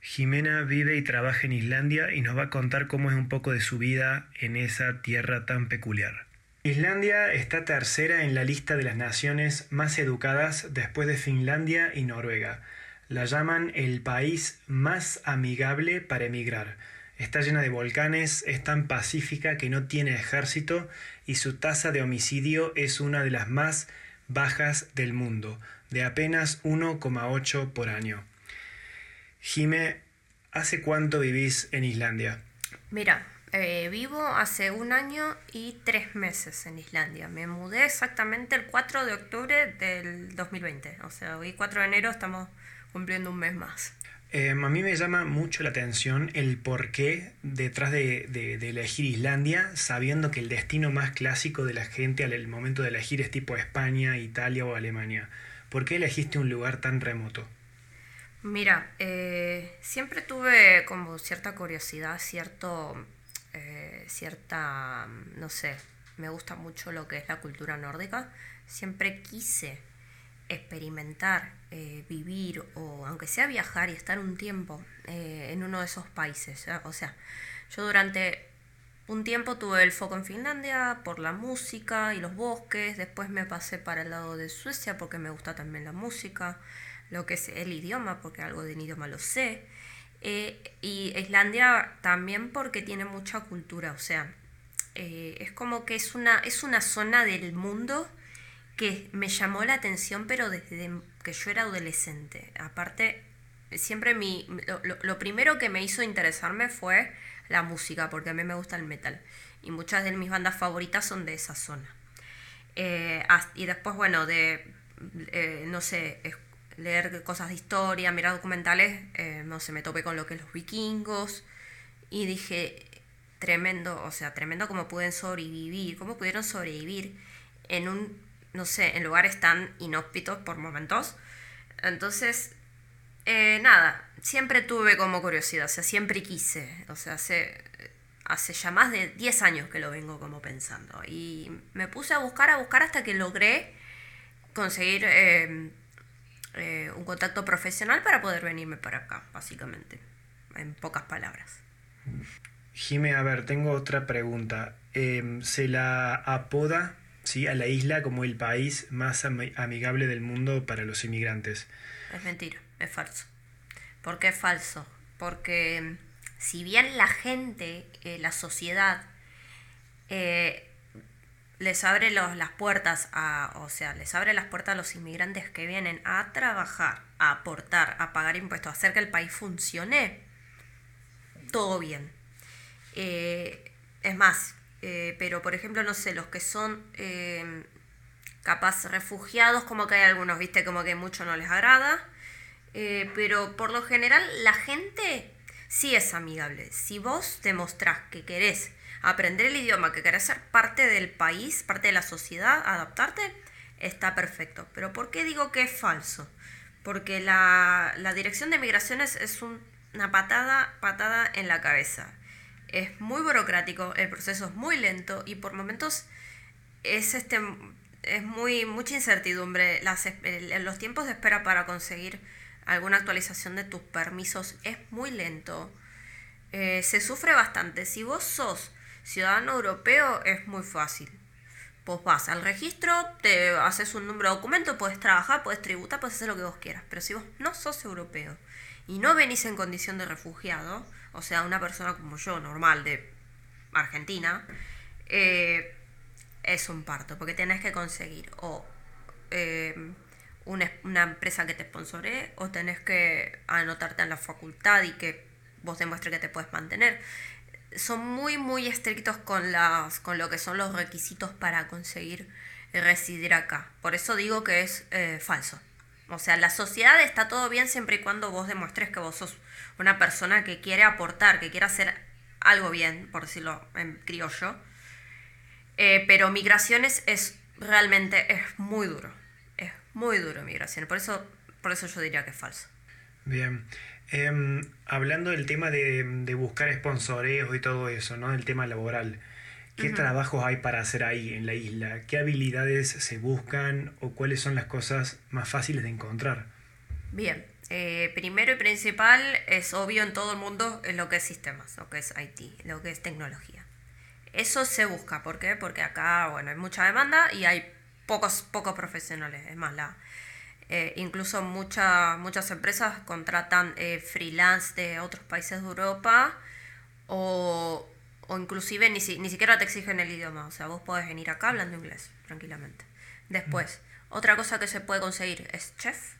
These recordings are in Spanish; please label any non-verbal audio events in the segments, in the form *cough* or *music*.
Jimena vive y trabaja en Islandia y nos va a contar cómo es un poco de su vida en esa tierra tan peculiar. Islandia está tercera en la lista de las naciones más educadas después de Finlandia y Noruega. La llaman el país más amigable para emigrar. Está llena de volcanes, es tan pacífica que no tiene ejército y su tasa de homicidio es una de las más bajas del mundo, de apenas 1,8 por año. Jime, ¿hace cuánto vivís en Islandia? Mira, eh, vivo hace un año y tres meses en Islandia. Me mudé exactamente el 4 de octubre del 2020. O sea, hoy 4 de enero estamos cumpliendo un mes más. Em, a mí me llama mucho la atención el porqué detrás de, de, elegir Islandia, sabiendo que el destino más clásico de la gente al momento de elegir es tipo España, Italia o Alemania. ¿Por qué elegiste un lugar tan remoto? Mira, eh, siempre tuve como cierta curiosidad, cierto, eh, cierta, no sé, me gusta mucho lo que es la cultura nórdica. Siempre quise experimentar, eh, vivir o aunque sea viajar y estar un tiempo en uno de esos países. O sea, yo durante un tiempo tuve el foco en Finlandia por la música y los bosques, después me pasé para el lado de Suecia porque me gusta también la música lo que es el idioma, porque algo de idioma lo sé. Eh, y Islandia también porque tiene mucha cultura, o sea, eh, es como que es una, es una zona del mundo que me llamó la atención, pero desde que yo era adolescente. Aparte, siempre mi, lo, primero que me hizo interesarme fue la música, porque a mí me gusta el metal. Y muchas de mis bandas favoritas son de esa zona. Eh, y después, bueno, de, no sé, leer cosas de historia, mirar documentales, eh, no sé, me topé con lo que es los vikingos y dije, tremendo, o sea, tremendo cómo pueden sobrevivir, cómo pudieron sobrevivir en un, no sé, en lugares tan inhóspitos por momentos. Entonces, eh, nada, siempre tuve como curiosidad, o sea, siempre quise, o sea, hace, hace ya más de 10 años que lo vengo como pensando. Y me puse a buscar, a buscar hasta que logré conseguir eh, eh, un contacto profesional para poder venirme para acá, básicamente, en pocas palabras. Jime, a ver, tengo otra pregunta. Em, ¿Se la apoda ¿sí? a la isla como el país más amigable del mundo para los inmigrantes? Es mentira, es falso. ¿Por qué es falso? Porque em, si bien la gente, eh, la sociedad, eh, les abre las puertas a, o sea, les abre las puertas a los inmigrantes que vienen a trabajar, a aportar, a pagar impuestos, a hacer que el país funcione, todo bien. Eh, es más, eh, pero por ejemplo, no sé, los que son eh, capaz refugiados, como que hay algunos, viste, como que mucho no les agrada, pero por lo general la gente sí es amigable. Si vos demostrás que querés aprender el idioma, que querés ser parte del país, parte de la sociedad, adaptarte, está perfecto. Pero ¿por qué digo que es falso? Porque la, dirección de migraciones es una patada, patada en la cabeza. Es muy burocrático, el proceso es muy lento y por momentos es este es muy mucha incertidumbre. Las, los tiempos de espera para conseguir alguna actualización de tus permisos es muy lento. Eh, se sufre bastante. Si vos sos ciudadano europeo es muy fácil. Vos vas al registro, te haces un número de documento, puedes trabajar, puedes tributar, puedes hacer lo que vos quieras. Pero si vos no sos europeo y no venís en condición de refugiado, o sea, una persona como yo, normal, de Argentina, eh, es un parto, porque tenés que conseguir o eh, una, una, empresa que te sponsore o tenés que anotarte en la facultad y que vos demuestres que te puedes mantener son muy, muy estrictos con, las, con lo que son los requisitos para conseguir residir acá. Por eso digo que es eh, falso. O sea, la sociedad está todo bien siempre y cuando vos demuestres que vos sos una persona que quiere aportar, que quiere hacer algo bien, por decirlo en criollo. Eh, pero migraciones es realmente es muy duro. Es muy duro migraciones. Por eso, por eso yo diría que es falso. Bien. Em, hablando del tema de, buscar sponsoreos y todo eso, ¿no? El tema laboral. ¿Qué trabajos hay para hacer ahí en la isla? ¿Qué habilidades se buscan o cuáles son las cosas más fáciles de encontrar? Bien, Eh, primero y principal es obvio en todo el mundo en lo que es sistemas, lo que es IT, lo que es tecnología. Eso se busca, ¿por qué? Porque acá, bueno, hay mucha demanda y hay pocos, pocos profesionales. Es más, la, eh, incluso muchas muchas empresas contratan eh, freelance de otros países de Europa o, o inclusive ni, ni siquiera te exigen el idioma. O sea, vos podés venir acá hablando inglés tranquilamente. Después, otra cosa que se puede conseguir es chef,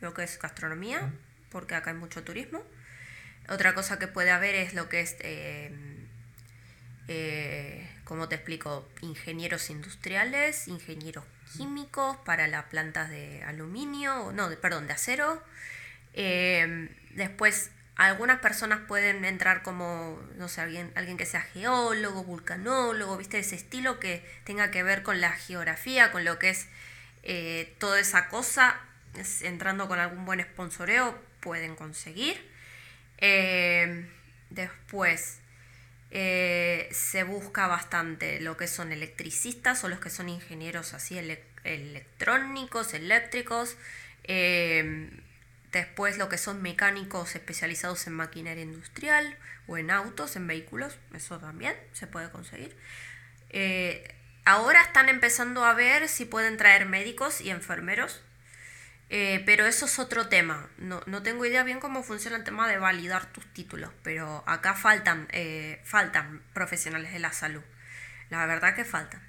lo que es gastronomía, porque acá hay mucho turismo. Otra cosa que puede haber es lo que es, eh, eh, ¿cómo te explico? Ingenieros industriales, ingenieros químicos para las plantas de aluminio, no, perdón, de acero. Eh, después, algunas personas pueden entrar como, no sé, alguien, alguien que sea geólogo, vulcanólogo, ¿viste? Ese estilo que tenga que ver con la geografía, con lo que es eh, toda esa cosa, entrando con algún buen sponsoreo, pueden conseguir. Eh, después eh, se busca bastante lo que son electricistas o los que son ingenieros así electrónicos, eléctricos. después lo que son mecánicos especializados en maquinaria industrial o en autos, en vehículos, eso también se puede conseguir. Ahora están empezando a ver si pueden traer médicos y enfermeros, eh, pero eso es otro tema. No, tengo idea bien cómo funciona el tema de validar tus títulos, pero acá faltan, eh, faltan profesionales de la salud. La verdad que faltan.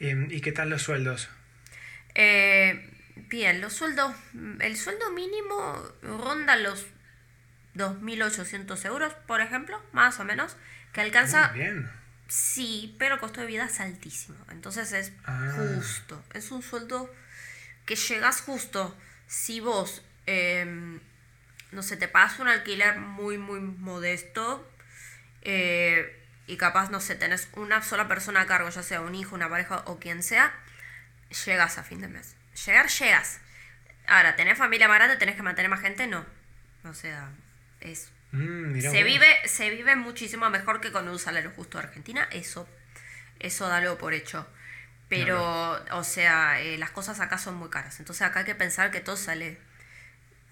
Em, ¿Y qué tal los sueldos? Eh, bien, los sueldos, el sueldo mínimo ronda los 2.800 euros, por ejemplo, más o menos, que alcanza... bien Sí, pero el costo de vida es altísimo. Entonces es ah. justo. Es un sueldo que llegas justo. Si vos, em, no sé, te pagas un alquiler muy, muy modesto eh, y capaz, no sé, tenés una sola persona a cargo, ya sea un hijo, una pareja o quien sea, llegas a fin de mes. Llegar, llegas. Ahora, ¿tenés familia grande? ¿Tenés que mantener más gente? No. O sea, es Mm, se, vive, se vive muchísimo mejor que con un salario justo de Argentina, eso, eso dalo por hecho. Pero, o sea, eh, las cosas acá son muy caras. Entonces acá hay que pensar que todo sale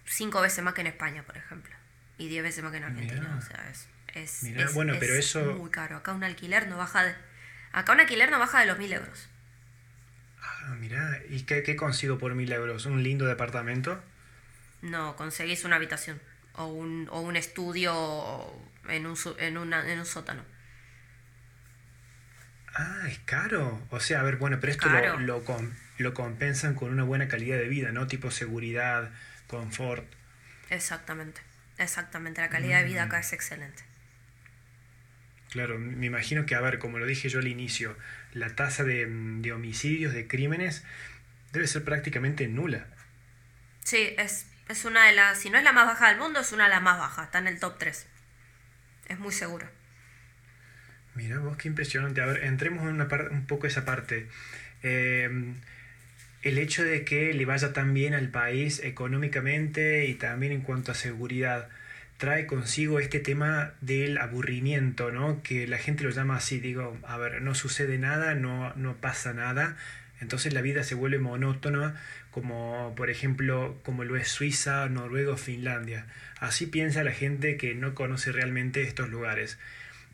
cinco veces más que en España, por ejemplo. Y diez veces más que en Argentina. O sea, es, es, bueno, pero eso... muy caro. Acá un alquiler no baja de... Acá un alquiler no baja de los mil euros. Ah, mirá. ¿Y qué, qué consigo por mil euros? ¿Un lindo departamento? No, conseguís una habitación o un, o un estudio en un, en, una, en un sótano. Ah, es caro. O sea, a ver, bueno, pero esto lo, lo, lo, compensan con una buena calidad de vida, ¿no? Tipo seguridad, confort. Exactamente, exactamente. La calidad de vida acá mm. es excelente. Claro, me imagino que, a ver, como lo dije yo al inicio, la tasa de, de homicidios, de crímenes, debe ser prácticamente nula. Sí, es es una de las, si no es la más baja del mundo, es una de las más bajas, está en el top 3. Es muy seguro. Mira vos, qué impresionante. A ver, entremos en una un poco esa parte. Em, el hecho de que le vaya tan bien al país económicamente y también en cuanto a seguridad trae consigo este tema del aburrimiento, ¿no? Que la gente lo llama así, digo, a ver, no sucede nada, no, no pasa nada, entonces la vida se vuelve monótona como por ejemplo como lo es Suiza, Noruega o Finlandia. Así piensa la gente que no conoce realmente estos lugares.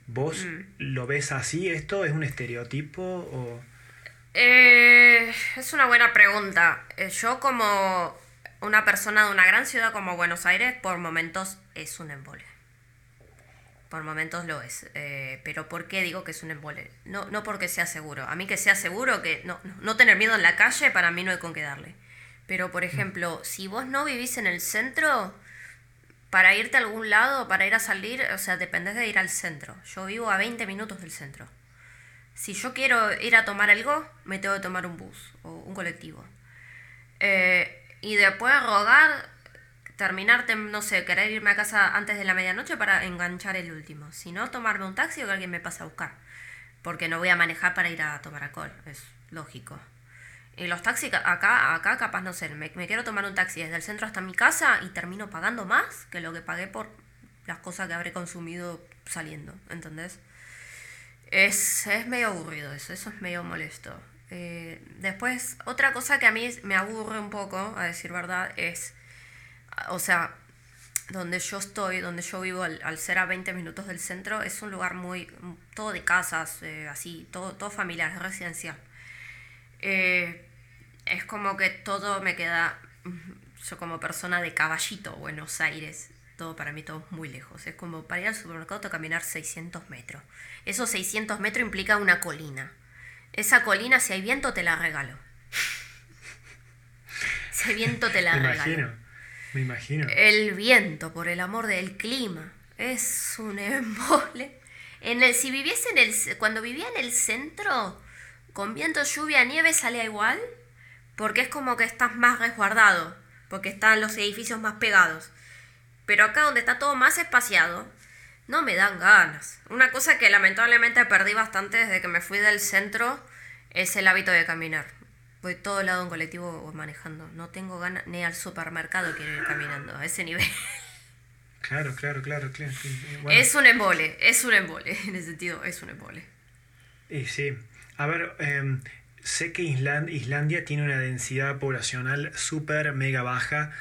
¿Vos mm. lo ves así? ¿Esto es un estereotipo o...? Eh, es una buena pregunta. Eh, yo como una persona de una gran ciudad como Buenos Aires, por momentos es un embole. Por momentos lo es. Eh, pero ¿por qué digo que es un embole? No, no porque sea seguro. A mí que sea seguro, que no, no tener miedo en la calle, para mí no hay con qué darle. Pero, por ejemplo, si vos no vivís en el centro, para irte a algún lado, para ir a salir, o sea, dependés de ir al centro. Yo vivo a 20 minutos del centro. Si yo quiero ir a tomar algo, me tengo que tomar un bus o un colectivo. Eh, y después rogar, terminarte, no sé, querer irme a casa antes de la medianoche para enganchar el último. Si no, tomarme un taxi o que alguien me pase a buscar. Porque no voy a manejar para ir a tomar alcohol, es lógico. Y los taxis acá, acá capaz no sé, me, quiero tomar un taxi desde el centro hasta mi casa y termino pagando más que lo que pagué por las cosas que habré consumido saliendo, ¿entendés? Es, es medio aburrido eso, eso es medio molesto. Eh, después, otra cosa que a mí me aburre un poco, a decir verdad, es o sea, donde yo estoy, donde yo vivo, al, ser a 20 minutos del centro, es un lugar muy, todo de casas, eh, así, todo, todo familiar, es residencial. Eh, es como que todo me queda, yo como persona de caballito, Buenos Aires, todo para mí todo muy lejos. Es como para ir al supermercado caminar 600 metros. Esos 600 metros implica una colina. Esa colina, si hay viento, te la regalo. si hay viento, te la *laughs* me regalo. Imagino, me imagino. El viento, por el amor del clima, es un *laughs* embole. En el, si viviese en el, cuando vivía en el centro, con viento, lluvia, nieve, salía igual, porque es como que estás más resguardado, porque están los edificios más pegados. Pero acá donde está todo más espaciado, no me dan ganas. Una cosa que lamentablemente perdí bastante desde que me fui del centro es el hábito de caminar. Voy todo lado en colectivo o manejando. No tengo ganas ni al supermercado quiero ir caminando a ese nivel. Claro, claro, claro. claro. Es un embole, es un embole. En ese sentido, es un embole. Y sí. A ver, em, sé que Islandia tiene una densidad poblacional súper mega baja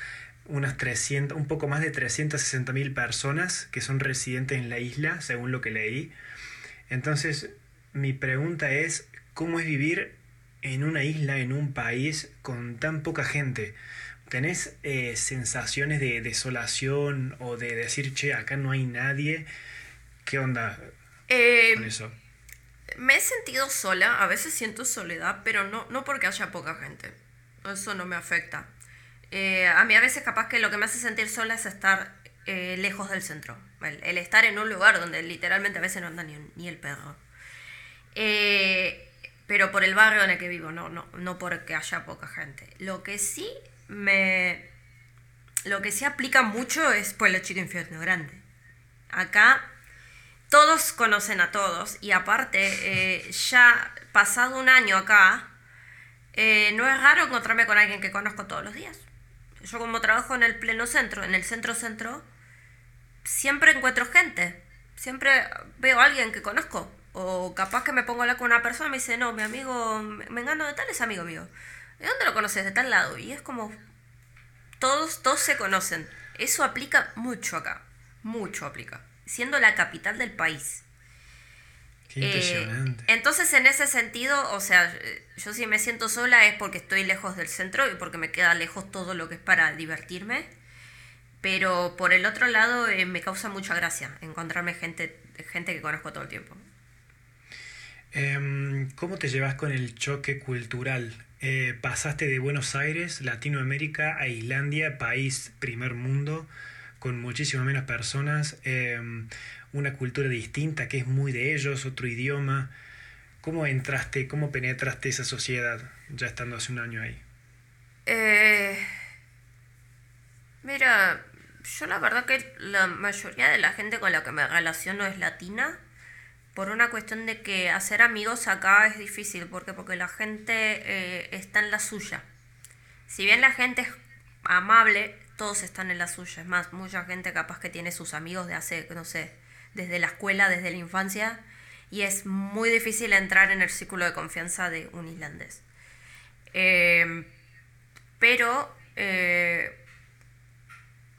unas 300, un poco más de 360 mil personas que son residentes en la isla, según lo que leí. Entonces, mi pregunta es, ¿cómo es vivir en una isla, en un país con tan poca gente? ¿Tenés eh, sensaciones de desolación o de decir, che, acá no hay nadie? ¿Qué onda eh, con eso? Me he sentido sola, a veces siento soledad, pero no, no porque haya poca gente. Eso no me afecta. Eh, a mí a veces capaz que lo que me hace sentir sola es estar eh, lejos del centro. El, estar en un lugar donde literalmente a veces no anda ni, el perro. Eh, pero por el barrio en el que vivo, no, no, no porque haya poca gente. Lo que sí me... Lo que sí aplica mucho es Pueblo Chico Infierno Grande. Acá todos conocen a todos y aparte, ya pasado un año acá, no es raro encontrarme con alguien que conozco todos los días yo como trabajo en el pleno centro, en el centro-centro, siempre encuentro gente. Siempre veo a alguien que conozco. O capaz que me pongo a hablar con una persona y me dice, no, mi amigo, me engano de tal es amigo mío. ¿De dónde lo conoces? De tal lado. Y es como, todos, todos se conocen. Eso aplica mucho acá. Mucho aplica. Siendo la capital del país. Eh, entonces, en ese sentido, o sea, yo si me siento sola es porque estoy lejos del centro y porque me queda lejos todo lo que es para divertirme. Pero por el otro lado, eh, me causa mucha gracia encontrarme gente, gente que conozco todo el tiempo. Em, ¿Cómo te llevas con el choque cultural? Eh, pasaste de Buenos Aires, Latinoamérica, a Islandia, país primer mundo, con muchísimas menos personas. Em, una cultura distinta que es muy de ellos, otro idioma. ¿Cómo entraste, cómo penetraste esa sociedad ya estando hace un año ahí? Eh, mira, yo la verdad que la mayoría de la gente con la que me relaciono es latina, por una cuestión de que hacer amigos acá es difícil, porque porque la gente eh, está en la suya. Si bien la gente es amable, todos están en la suya. Es más, mucha gente capaz que tiene sus amigos de hace, no sé, desde la escuela, desde la infancia, y es muy difícil entrar en el círculo de confianza de un islandés. Em, pero, eh,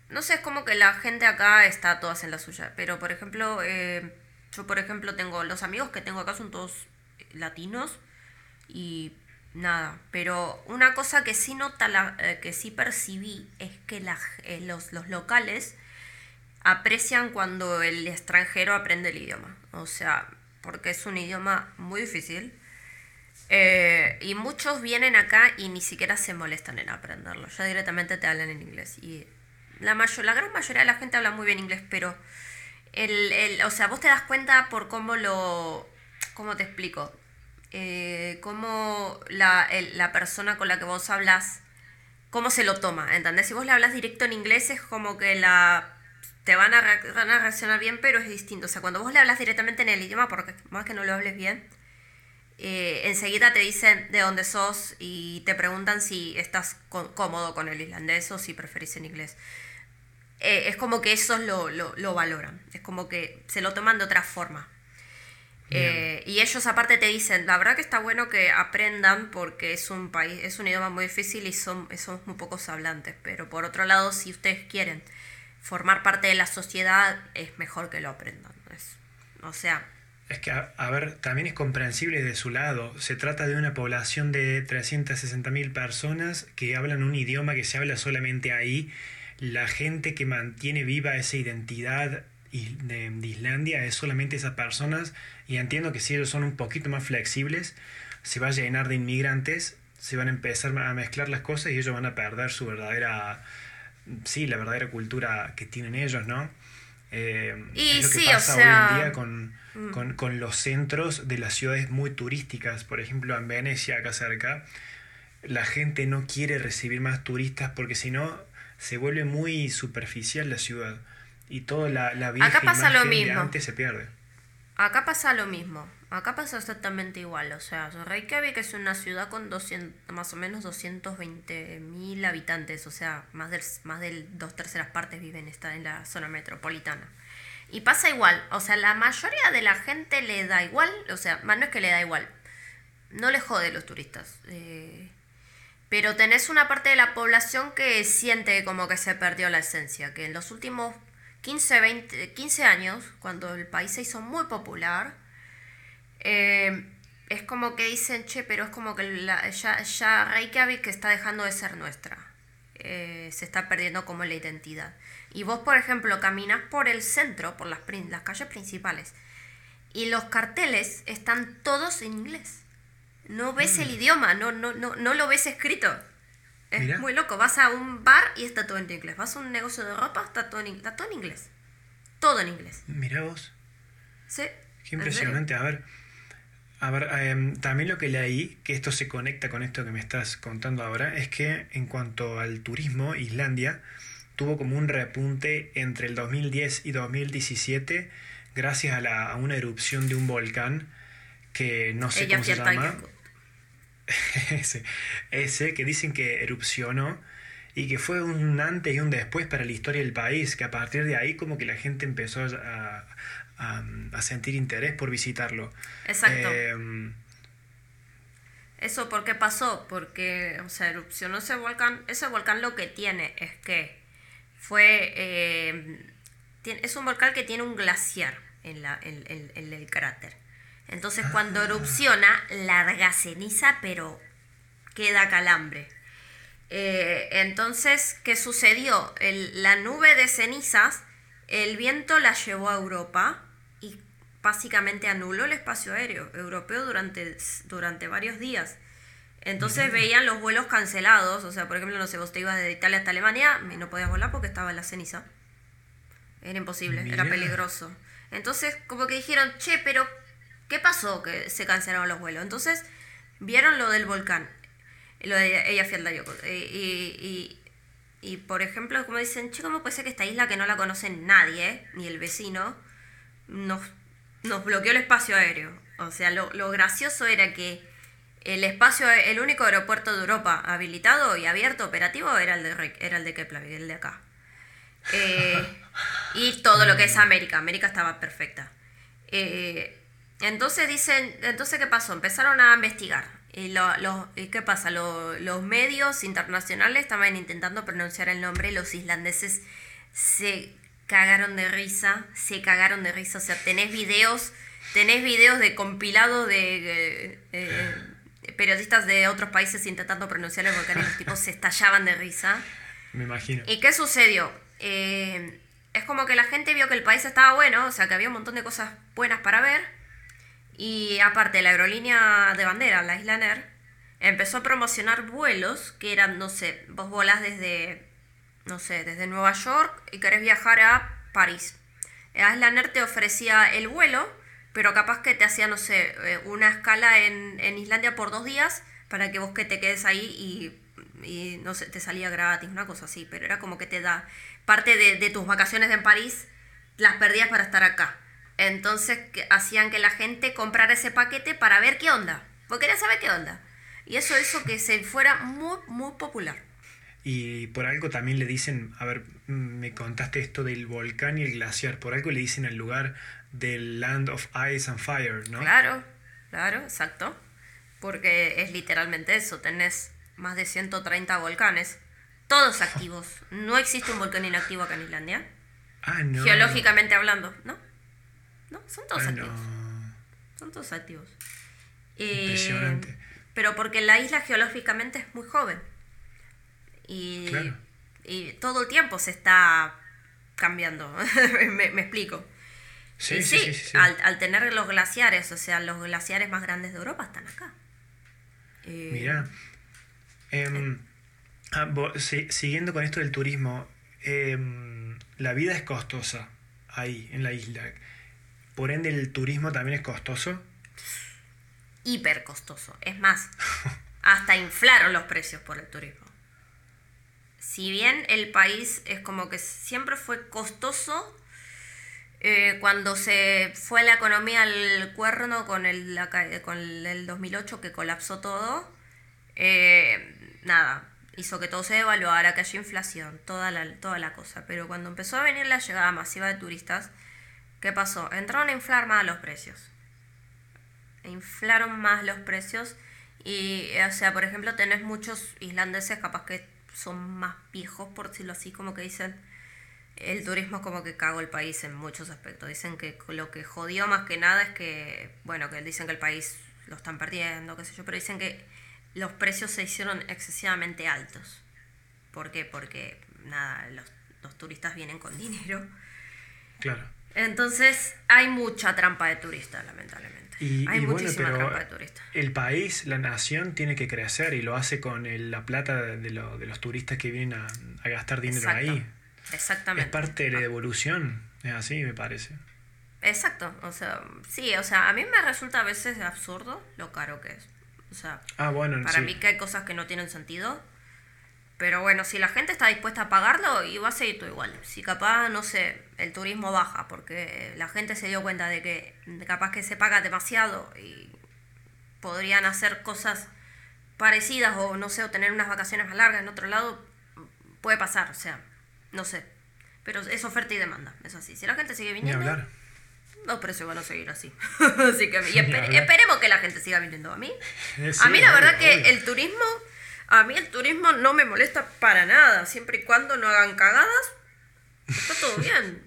no sé, es como que la gente acá está todas en la suya, pero por ejemplo, eh, yo por ejemplo tengo, los amigos que tengo acá son todos latinos y nada, pero una cosa que sí nota, la, eh, que sí percibí es que los, los locales aprecian cuando el extranjero aprende el idioma. O sea, porque es un idioma muy difícil. Eh, y muchos vienen acá y ni siquiera se molestan en aprenderlo. Ya directamente te hablan en inglés. Y la, mayor, la gran mayoría de la gente habla muy bien inglés, pero el, o sea, vos te das cuenta por cómo lo... ¿Cómo te explico? Eh, cómo la, la persona con la que vos hablas, cómo se lo toma, ¿entendés? Si vos le hablas directo en inglés es como que la te van a, reaccionar bien, pero es distinto. O sea, cuando vos le hablas directamente en el idioma, porque más que no lo hables bien, eh, enseguida te dicen de dónde sos y te preguntan si estás cómodo con el islandés o si preferís en inglés. Eh, es como que esos lo, lo, valoran, es como que se lo toman de otra forma. Eh, y ellos aparte te dicen, la verdad que está bueno que aprendan porque es un país, es un idioma muy difícil y son, somos muy pocos hablantes. Pero por otro lado, si ustedes quieren formar parte de la sociedad, es mejor que lo aprendan. o sea, es que, a, ver, también es comprensible de su lado. Se trata de una población de 360.000 personas que hablan un idioma que se habla solamente ahí. La gente que mantiene viva esa identidad de, Islandia es solamente esas personas. Y entiendo que si ellos son un poquito más flexibles, se va a llenar de inmigrantes, se van a empezar a mezclar las cosas y ellos van a perder su verdadera, sí, la verdadera cultura que tienen ellos, ¿no? Eh, y es lo que pasa hoy en día con Mm. con, los centros de las ciudades muy turísticas. Por ejemplo, en Venecia, acá cerca, la gente no quiere recibir más turistas porque si no se vuelve muy superficial la ciudad y toda la, la Acá pasa lo mismo. de antes se pierde. Acá pasa lo mismo. Acá pasa exactamente igual. O sea, Reykjavik es una ciudad con 200, más o menos 220 mil habitantes. O sea, más del, más del dos terceras partes viven en la zona metropolitana. Y pasa igual, o sea, la mayoría de la gente le da igual, o sea, más no es que le da igual, no le jode los turistas. Eh, pero tenés una parte de la población que siente como que se perdió la esencia, que en los últimos 15, 20, 15 años, cuando el país se hizo muy popular, eh, es como que dicen, che, pero es como que ya, ya Reykjavik está dejando de ser nuestra. Eh, se está perdiendo como la identidad. Y vos, por ejemplo, caminas por el centro, por las, las calles principales, y los carteles están todos en inglés. No ves el mm. idioma, no, no, no, no lo ves escrito. Es muy loco. Vas a un bar y está todo en inglés. Vas a un negocio de ropa, está todo en, está todo en inglés. Todo en inglés. Mira vos. Sí. Qué impresionante. A ver, a ver em, también lo que leí, que esto se conecta con esto que me estás contando ahora, es que en cuanto al turismo, Islandia tuvo como un repunte entre el 2010 y 2017 gracias a, la, a una erupción de un volcán que no sé cómo se llama. *laughs* ese, ese, que dicen que erupcionó y que fue un antes y un después para la historia del país, que a partir de ahí como que la gente empezó a, a, sentir interés por visitarlo. Exacto. Em, ¿Eso por qué pasó? Porque, o sea, erupcionó ese volcán. Ese volcán lo que tiene es que fue... Eh, es un volcán que tiene un glaciar en, la, en, el cráter. Entonces cuando erupciona, larga ceniza, pero queda calambre. Eh, entonces, ¿qué sucedió? la nube de cenizas, el viento la llevó a Europa y básicamente anuló el espacio aéreo europeo durante, durante varios días. Entonces veían los vuelos cancelados, o sea, por ejemplo, no sé, vos te ibas de Italia hasta Alemania, y no podías volar porque estaba en la ceniza. Era imposible, era peligroso. Entonces, como que dijeron, che, pero ¿qué pasó que se cancelaron los vuelos? Entonces, vieron lo del volcán, lo de ella y, y, y, por ejemplo, como dicen, che, ¿cómo puede ser que esta isla que no la conoce nadie, ni el vecino, nos, nos bloqueó el espacio aéreo? O sea, lo, lo gracioso era que el espacio, el único aeropuerto de Europa habilitado y abierto, operativo, era el de, era el de Keplavik, el de acá. Eh, y todo lo que es América. América estaba perfecta. Eh, entonces dicen, entonces ¿qué pasó? Empezaron a investigar. Y, lo, qué pasa? los medios internacionales estaban intentando pronunciar el nombre. Los islandeses se cagaron de risa. Se cagaron de risa. O sea, tenés videos, tenés videos de compilado de... Eh, periodistas de otros países intentando pronunciar el volcán y los tipos se estallaban de risa. Me imagino. ¿Y qué sucedió? Eh, es como que la gente vio que el país estaba bueno, o sea, que había un montón de cosas buenas para ver. Y aparte, la aerolínea de bandera, la Islaner, empezó a promocionar vuelos que eran, no sé, vos volás desde, no sé, desde Nueva York y querés viajar a París. Islaner te ofrecía el vuelo pero capaz que te hacía, no sé, eh, una escala en, Islandia por dos días para que vos que te quedes ahí y, no sé, te salía gratis, una cosa así, pero era como que te da parte de, tus vacaciones en París, las perdías para estar acá. Entonces hacían que la gente comprara ese paquete para ver qué onda, porque quería saber qué onda. Y eso hizo que se fuera muy, muy popular. Y por algo también le dicen, a ver, me contaste esto del volcán y el glaciar, por algo le dicen al lugar del Land of Ice and Fire, ¿no? Claro, claro, exacto. Porque es literalmente eso, tenés más de 130 volcanes, todos activos. No existe un volcán inactivo acá en Islandia. Ah, no. Geológicamente hablando, ¿no? No, son todos activos. Son todos activos. Eh, Impresionante. Pero porque la isla geológicamente es muy joven. Y, Claro. y todo el tiempo se está cambiando. *laughs* me, me explico. Sí, sí, sí, sí. Al, al tener los glaciares, o sea, los glaciares más grandes de Europa están acá. Eh, Mira. Em, ah, si- siguiendo con esto del turismo, em, la vida es costosa ahí, en la isla. Por ende, el turismo también es costoso. hiper costoso. Es más, *laughs* hasta inflaron los precios por el turismo. Si bien el país es como que siempre fue costoso, eh, cuando se fue la economía al cuerno con el, con el 2008 que colapsó todo, eh, nada, hizo que todo se devaluara, que haya inflación, toda la, toda la cosa. Pero cuando empezó a venir la llegada masiva de turistas, ¿qué pasó? Entraron a inflar más los precios inflaron más los precios y, o sea, por ejemplo, tenés muchos islandeses capaz que son más viejos, por decirlo así, como que dicen, el turismo como que cagó el país en muchos aspectos. Dicen que lo que jodió más que nada es que, bueno, que dicen que el país lo están perdiendo, qué sé yo, pero dicen que los precios se hicieron excesivamente altos. ¿Por qué? Porque, nada, los turistas vienen con dinero. Claro. Entonces, hay mucha trampa de turistas, lamentablemente. Y, hay y muchísima trampa de turistas. el país, la nación, tiene que crecer y lo hace con el- la plata de, lo- de los turistas que vienen a, a gastar dinero Exacto. ahí. Exactamente. Es parte de la evolución, es así, me parece. Exacto. O sea, sí, o sea, a mí me resulta a veces absurdo lo caro que es. O sea, Ah, bueno, para sí. mí que hay cosas que no tienen sentido. Pero bueno, si la gente está dispuesta a pagarlo, y va a seguir todo igual. Si capaz, no sé, el turismo baja porque la gente se dio cuenta de que capaz que se paga demasiado y podrían hacer cosas parecidas o no sé, o tener unas vacaciones más largas en otro lado, puede pasar, o sea, no sé. Pero es oferta y demanda, es así. Si la gente sigue Ni viniendo, hablar. los precios van a seguir así. *laughs* así que y espe- hablar. esperemos que la gente siga viniendo a mí. Eh, a mí la obvio, verdad que el turismo, a mí el turismo no me molesta para nada, siempre y cuando no hagan cagadas, está todo *laughs* bien.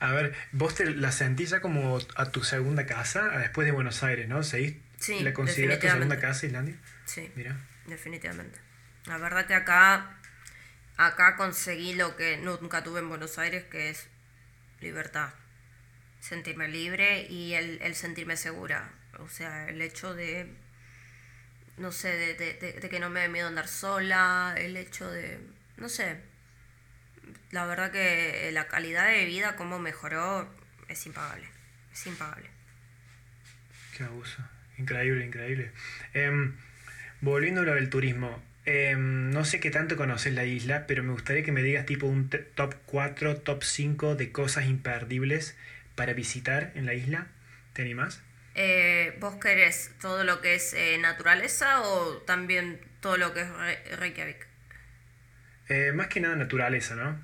A ver, vos te la sentís ya como a tu segunda casa después de Buenos Aires, ¿no? ¿Seguís? Sí, ¿La considerás tu segunda casa, Islandia? Sí, Mira. definitivamente. La verdad que acá, acá conseguí lo que nunca tuve en Buenos Aires, que es libertad. Sentirme libre y el, el sentirme segura. O sea, el hecho de, no sé, de, de- de- de que no me dé miedo andar sola, el hecho de, no sé, la verdad que la calidad de vida, cómo mejoró, es impagable. Es impagable. Qué abuso. Increíble, increíble. Em, volviendo a lo del turismo. em, no sé qué tanto conoces la isla, pero me gustaría que me digas tipo un top 4, top 5 de cosas imperdibles para visitar en la isla. ¿Te animás? Eh, ¿Vos querés todo lo que es eh, naturaleza o también todo lo que es Re- Reykjavik? Eh, más que nada naturaleza, ¿no?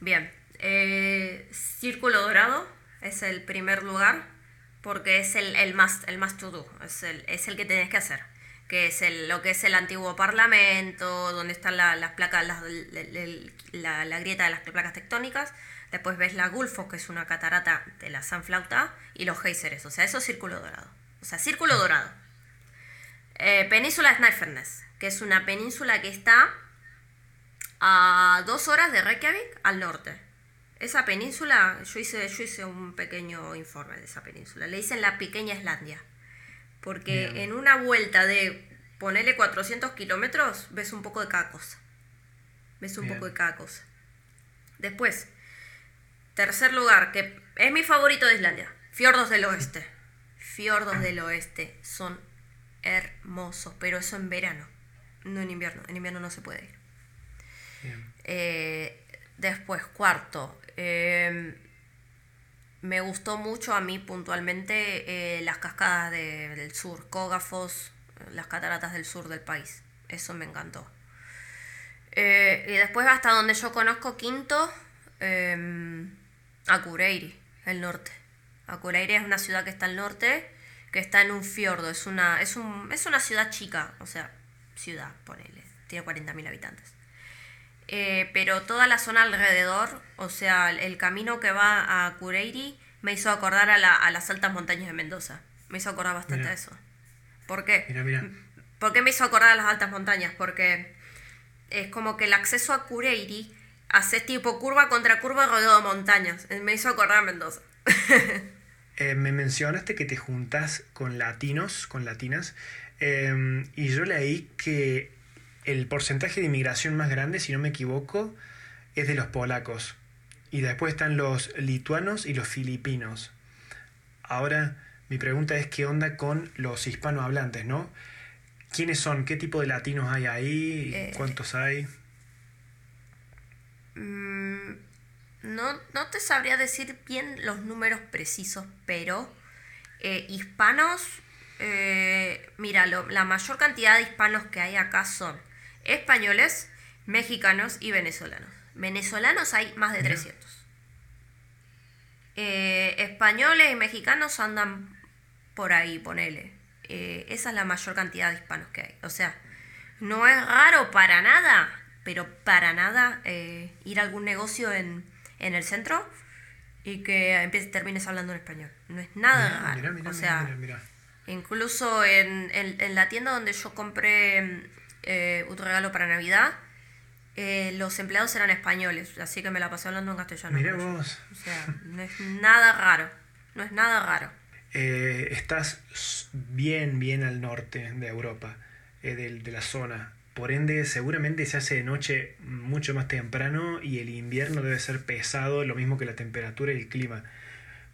Bien, eh, Círculo Dorado es el primer lugar porque es el, el más el más to do, es el, es el que tenés que hacer, que es el, lo que es el antiguo parlamento, donde están la- las placas, las- la, la grieta de las placas tectónicas, después ves la Gulfo, que es una catarata de la Sanflauta, y los géiseres, o sea, eso es Círculo Dorado, o sea, Círculo Dorado. Eh, península Snæfellsnes, que es una península que está a dos horas de Reykjavik al norte. Esa península, yo hice, yo hice un pequeño informe de esa península. Le dicen la pequeña Islandia. Porque Bien. en una vuelta de ponerle 400 kilómetros, ves un poco de cada cosa. Ves un Bien. poco de cada cosa. Después, tercer lugar, que es mi favorito de Islandia, Fiordos del Oeste. Fiordos del Oeste son hermosos, pero eso en verano, no en invierno. En invierno no se puede ir. Eh, después, cuarto, eh, me gustó mucho a mí puntualmente eh, las cascadas de- del sur, Cógafos, las cataratas del sur del país. Eso me encantó. Eh, y después hasta donde yo conozco Quinto, eh, Acureiri, el norte. Acureiri es una ciudad que está al norte, que está en un fiordo, es una, es un, es una ciudad chica, o sea, ciudad, ponele, tiene 40.000 habitantes. Eh, pero toda la zona alrededor, o sea, el camino que va a Cureiri me hizo acordar a, las altas montañas de Mendoza. Me hizo acordar bastante a eso. ¿Por qué? Mira, mira. ¿Por qué me hizo acordar a las altas montañas? Porque es como que el acceso a Cureiri hace tipo curva contra curva rodeado de montañas. Eh, me hizo acordar Mendoza. *laughs* Eh, me mencionaste que te juntas con latinos, con latinas, em, y yo leí que el porcentaje de inmigración más grande, si no me equivoco, es de los polacos. Y después están los lituanos y los filipinos. Ahora, mi pregunta es qué onda con los hispanohablantes, ¿no? ¿Quiénes son? ¿Qué tipo de latinos hay ahí? Eh, ¿Cuántos hay? Mm, no, no te sabría decir bien los números precisos, pero eh, hispanos, eh, mira, la mayor cantidad de hispanos que hay acá son españoles, mexicanos y venezolanos. Venezolanos hay más de 300. Eh, españoles y mexicanos andan por ahí, ponele. Esa es la mayor cantidad de hispanos que hay. O sea, no es raro para nada, pero para nada eh, ir a algún negocio en, el centro y que empieces, termines hablando en español. No es nada raro. o sea, incluso en, en, la tienda donde yo compré eh, un regalo para Navidad, eh, los empleados eran españoles, así que me la pasé hablando en castellano. Vos. O sea, no es nada raro, no es nada raro. Eh, estás bien, bien al norte de Europa, de, la zona. Por ende, seguramente se hace de noche mucho más temprano y el invierno debe ser pesado, lo mismo que la temperatura y el clima.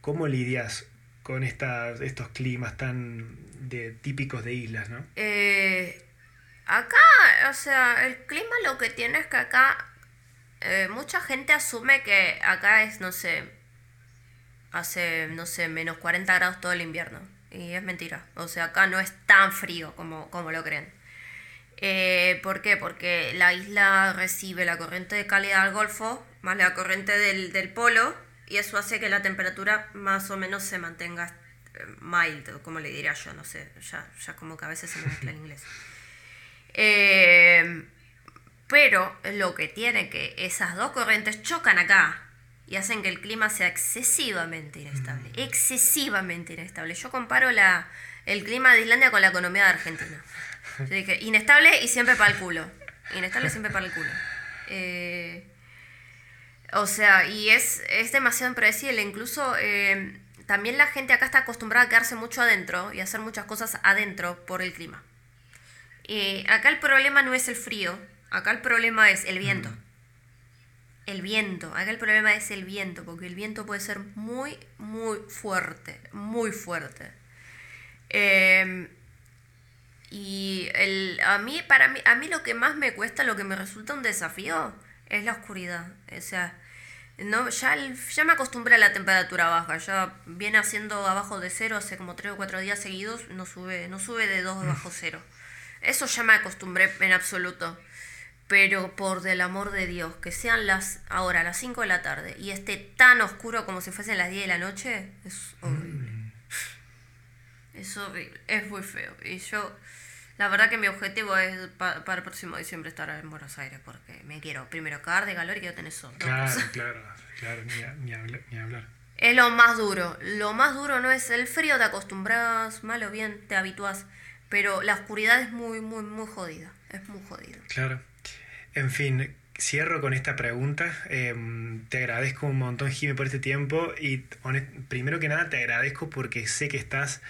¿Cómo lidias con estas, estos climas tan de, típicos de islas, no? Eh, Acá, o sea, el clima lo que tiene es que acá eh, mucha gente asume que acá es, no sé, hace, no sé, menos 40 grados todo el invierno. Y es mentira. O sea, acá no es tan frío como, como lo creen. Eh, ¿Por qué? Porque la isla recibe la corriente de calidad del Golfo más la corriente del, del polo y eso hace que la temperatura más o menos se mantenga eh, mild, como le diría yo, no sé, ya, ya como que a veces se me mezcla en inglés. Eh, pero lo que tiene que esas dos corrientes chocan acá y hacen que el clima sea excesivamente inestable. Mm. Excesivamente inestable. Yo comparo la, el clima de Islandia con la economía de Argentina. Dije, inestable y siempre para el culo. Inestable siempre para el culo. Eh, o sea, y es, es demasiado impredecible. Incluso eh, también la gente acá está acostumbrada a quedarse mucho adentro y hacer muchas cosas adentro por el clima. Eh, acá el problema no es el frío, acá el problema es el viento. Mm. El viento, acá el problema es el viento, porque el viento puede ser muy, muy fuerte, muy fuerte. Em, y el, a, mí, para mí, a mí lo que más me cuesta, lo que me resulta un desafío, es la oscuridad. O sea, no, ya, ya me acostumbré a la temperatura baja, ya viene haciendo abajo de cero hace como tres o cuatro días seguidos, no sube, no sube de 2 bajo cero. Eso ya me acostumbré en absoluto. Pero por del amor de Dios, que sean las ahora las 5 de la tarde y esté tan oscuro como si fuesen las 10 de la noche, es horrible. Mm. Es horrible, es muy feo. Y yo, la verdad que mi objetivo es para el próximo diciembre estar en Buenos Aires, porque me quiero primero cagar de calor y quiero tener sol. Claro, claro, claro, ni, ni hablar. Es lo más duro. Lo más duro no es el frío, te acostumbras, mal o bien, te habituás. Pero la oscuridad es muy, muy, muy jodida. Es muy jodida. Claro. En fin, cierro con esta pregunta. Em, te agradezco un montón, Jimmy, por este tiempo. Y primero que nada, te agradezco porque sé que estás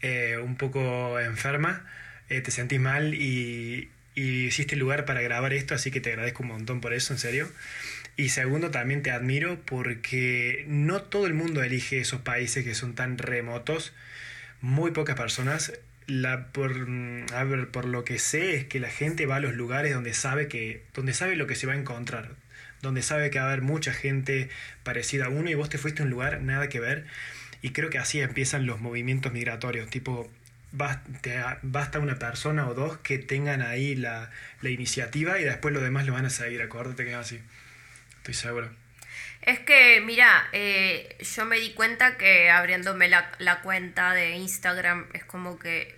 eh, un poco enferma, eh, te sentís mal y, y hiciste lugar para grabar esto, así que te agradezco un montón por eso, en serio. Y segundo, también te admiro porque no todo el mundo elige esos países que son tan remotos. Muy pocas personas la, por, a ver, por lo que sé es que la gente va a los lugares donde sabe, que, donde sabe lo que se va a encontrar, donde sabe que va a haber mucha gente parecida a uno y vos te fuiste a un lugar nada que ver. Y creo que así empiezan los movimientos migratorios, tipo basta una persona o dos que tengan ahí la, iniciativa y después los demás lo van a seguir. Acuérdate que es así. Estoy seguro. Es que, mira, eh, yo me di cuenta que abriéndome la, la cuenta de Instagram es como que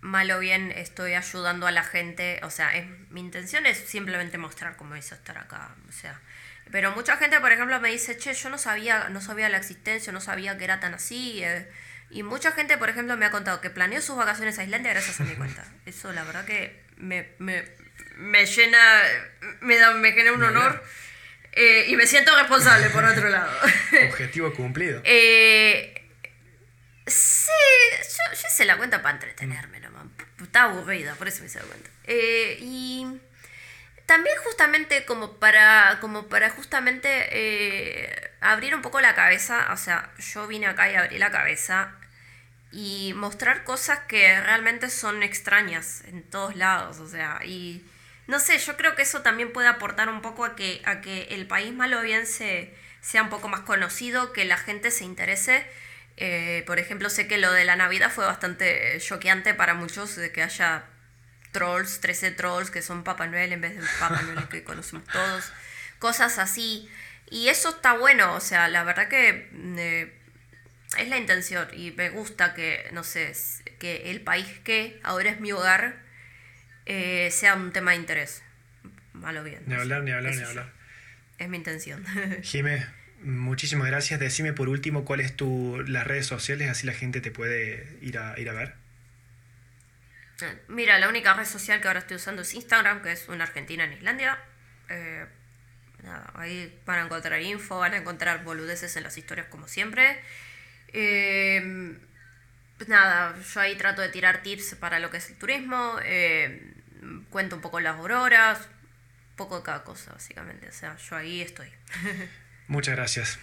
mal o bien estoy ayudando a la gente. O sea, mi intención es simplemente mostrar cómo es estar acá. O sea, pero mucha gente, por ejemplo, me dice, che, yo no sabía, no sabía la existencia, no sabía que era tan así. Eh, y mucha gente, por ejemplo, me ha contado que planeó sus vacaciones a Islandia gracias a mi cuenta. *laughs* Eso, la verdad, que me, me, me llena, me, da, me genera un honor. Eh, y me siento responsable, por otro lado. *laughs* Objetivo cumplido. Eh, sí, yo, yo hice la cuenta para entretenerme nomás. Estaba aburrida, por eso me hice la cuenta. Eh, y también justamente como para, como para justamente eh, abrir un poco la cabeza, o sea, yo vine acá y abrí la cabeza y mostrar cosas que realmente son extrañas en todos lados, o sea, y no sé, yo creo que eso también puede aportar un poco a que, a que el país malo bien se, sea un poco más conocido, que la gente se interese. Eh, por ejemplo, sé que lo de la Navidad fue bastante choqueante para muchos de que haya trolls, 13 trolls que son Papá Noel en vez del Papá Noel que conocemos todos, cosas así. Y eso está bueno, o sea, la verdad que eh, es la intención y me gusta que, no sé, que el país que ahora es mi hogar eh, sea un tema de interés. Malo bien. Ni hablar, ni hablar, ni hablar. Es mi intención. *laughs* Jimé, muchísimas gracias. Decime por último cuáles tu las redes sociales, así la gente te puede ir a, ir a ver. Mira, la única red social que ahora estoy usando es Instagram, que es una argentina en Islandia. Eh, ahí van a encontrar info, van a encontrar boludeces en las historias como siempre. Eh, pues nada, yo ahí trato de tirar tips para lo que es el turismo, eh, cuento un poco las auroras, un poco de cada cosa, básicamente. O sea, yo ahí estoy. *laughs* Muchas gracias.